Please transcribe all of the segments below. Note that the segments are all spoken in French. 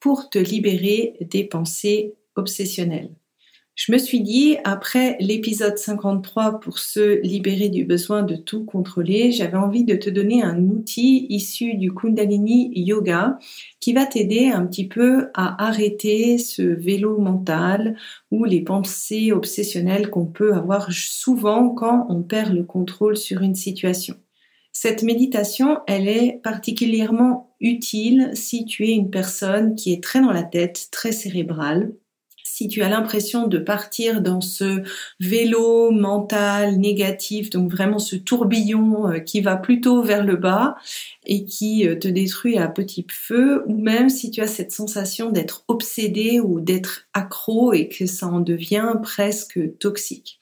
pour te libérer des pensées obsessionnelles. Je me suis dit, après l'épisode 53 pour se libérer du besoin de tout contrôler, j'avais envie de te donner un outil issu du Kundalini Yoga qui va t'aider un petit peu à arrêter ce vélo mental ou les pensées obsessionnelles qu'on peut avoir souvent quand on perd le contrôle sur une situation. Cette méditation, elle est particulièrement utile si tu es une personne qui est très dans la tête, très cérébrale, si tu as l'impression de partir dans ce vélo mental négatif, donc vraiment ce tourbillon euh, qui va plutôt vers le bas et qui euh, te détruit à petit feu, ou même si tu as cette sensation d'être obsédé ou d'être accro et que ça en devient presque toxique.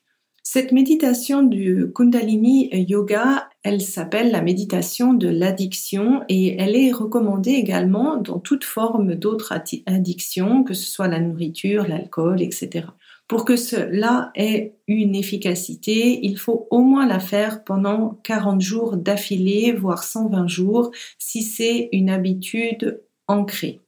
Cette méditation du Kundalini Yoga, elle s'appelle la méditation de l'addiction et elle est recommandée également dans toute forme d'autres addictions, que ce soit la nourriture, l'alcool, etc. Pour que cela ait une efficacité, il faut au moins la faire pendant 40 jours d'affilée, voire 120 jours, si c'est une habitude ancrée.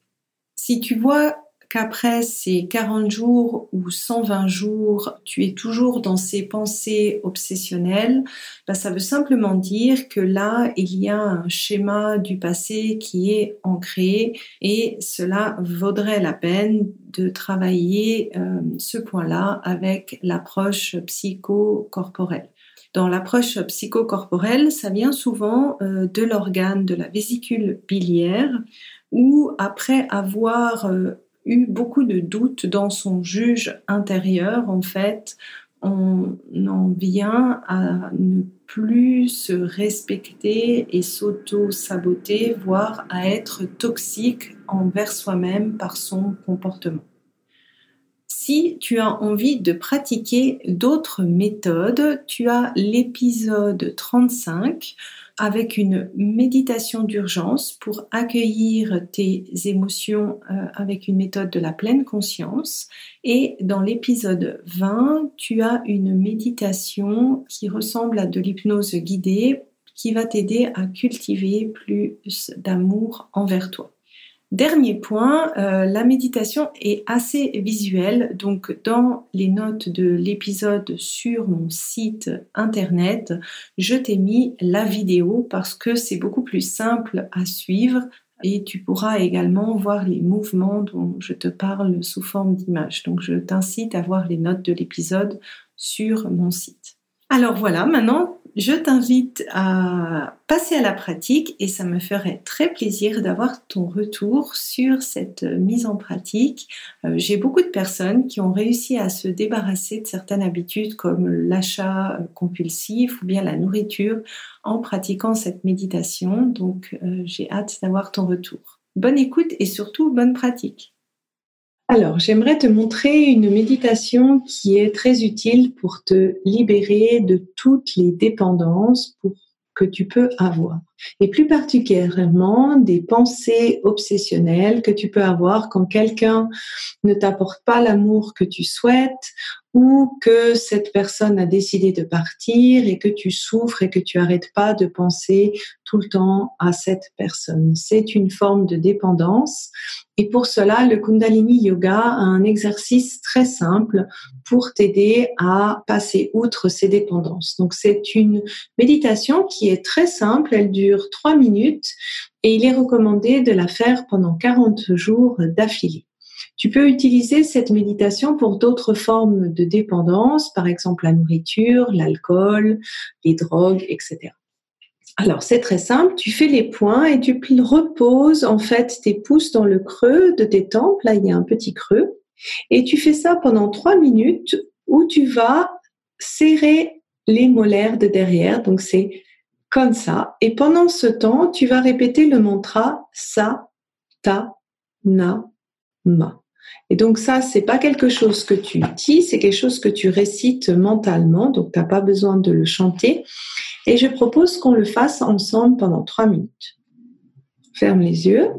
Si tu vois qu'après ces 40 jours ou 120 jours, tu es toujours dans ces pensées obsessionnelles, bah, ça veut simplement dire que là, il y a un schéma du passé qui est ancré et cela vaudrait la peine de travailler euh, ce point-là avec l'approche psychocorporelle. Dans l'approche psychocorporelle, ça vient souvent euh, de l'organe de la vésicule biliaire où après avoir euh, eu beaucoup de doutes dans son juge intérieur, en fait, on en vient à ne plus se respecter et s'auto-saboter, voire à être toxique envers soi-même par son comportement. Si tu as envie de pratiquer d'autres méthodes, tu as l'épisode 35 avec une méditation d'urgence pour accueillir tes émotions euh, avec une méthode de la pleine conscience. Et dans l'épisode 20, tu as une méditation qui ressemble à de l'hypnose guidée qui va t'aider à cultiver plus d'amour envers toi. Dernier point, euh, la méditation est assez visuelle, donc dans les notes de l'épisode sur mon site internet, je t'ai mis la vidéo parce que c'est beaucoup plus simple à suivre et tu pourras également voir les mouvements dont je te parle sous forme d'image. Donc je t'incite à voir les notes de l'épisode sur mon site. Alors voilà, maintenant je t'invite à passer à la pratique et ça me ferait très plaisir d'avoir ton retour sur cette mise en pratique. Euh, j'ai beaucoup de personnes qui ont réussi à se débarrasser de certaines habitudes comme l'achat compulsif ou bien la nourriture en pratiquant cette méditation. Donc euh, j'ai hâte d'avoir ton retour. Bonne écoute et surtout bonne pratique. Alors, j'aimerais te montrer une méditation qui est très utile pour te libérer de toutes les dépendances pour que tu peux avoir. Et plus particulièrement des pensées obsessionnelles que tu peux avoir quand quelqu'un ne t'apporte pas l'amour que tu souhaites ou que cette personne a décidé de partir et que tu souffres et que tu arrêtes pas de penser tout le temps à cette personne. C'est une forme de dépendance et pour cela, le Kundalini Yoga a un exercice très simple pour t'aider à passer outre ces dépendances. Donc c'est une méditation qui est très simple, elle dure trois minutes et il est recommandé de la faire pendant 40 jours d'affilée. Tu peux utiliser cette méditation pour d'autres formes de dépendance, par exemple la nourriture, l'alcool, les drogues, etc. Alors, c'est très simple. Tu fais les points et tu reposes en fait tes pouces dans le creux de tes tempes. Là, il y a un petit creux. Et tu fais ça pendant trois minutes où tu vas serrer les molaires de derrière. Donc, c'est comme ça. Et pendant ce temps, tu vas répéter le mantra sa, ta, na, ma. Et donc ça, c'est pas quelque chose que tu dis, c'est quelque chose que tu récites mentalement, donc tu n'as pas besoin de le chanter. Et je propose qu'on le fasse ensemble pendant trois minutes. Ferme les yeux.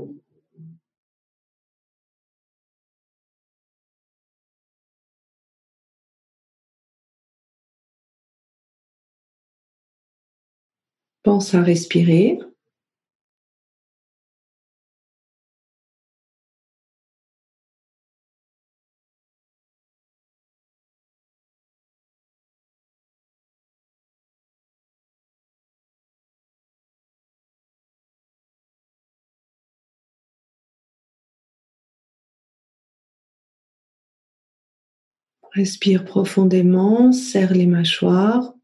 Pense à respirer. Respire profondément, serre les mâchoires.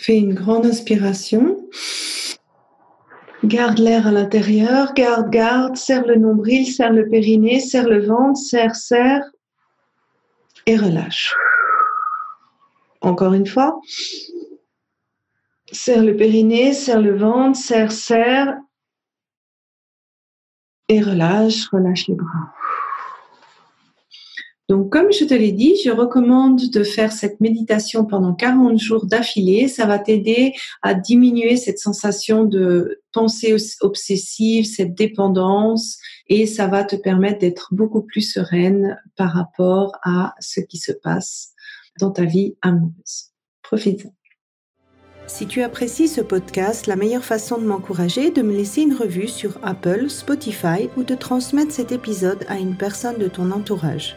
Fais une grande inspiration. Garde l'air à l'intérieur, garde, garde, serre le nombril, serre le périnée, serre le ventre, serre, serre et relâche. Encore une fois. Serre le périnée, serre le ventre, serre, serre et relâche, relâche les bras. Donc, comme je te l'ai dit, je recommande de faire cette méditation pendant 40 jours d'affilée. Ça va t'aider à diminuer cette sensation de pensée obsessive, cette dépendance, et ça va te permettre d'être beaucoup plus sereine par rapport à ce qui se passe dans ta vie amoureuse. Profite-en. Si tu apprécies ce podcast, la meilleure façon de m'encourager est de me laisser une revue sur Apple, Spotify ou de transmettre cet épisode à une personne de ton entourage.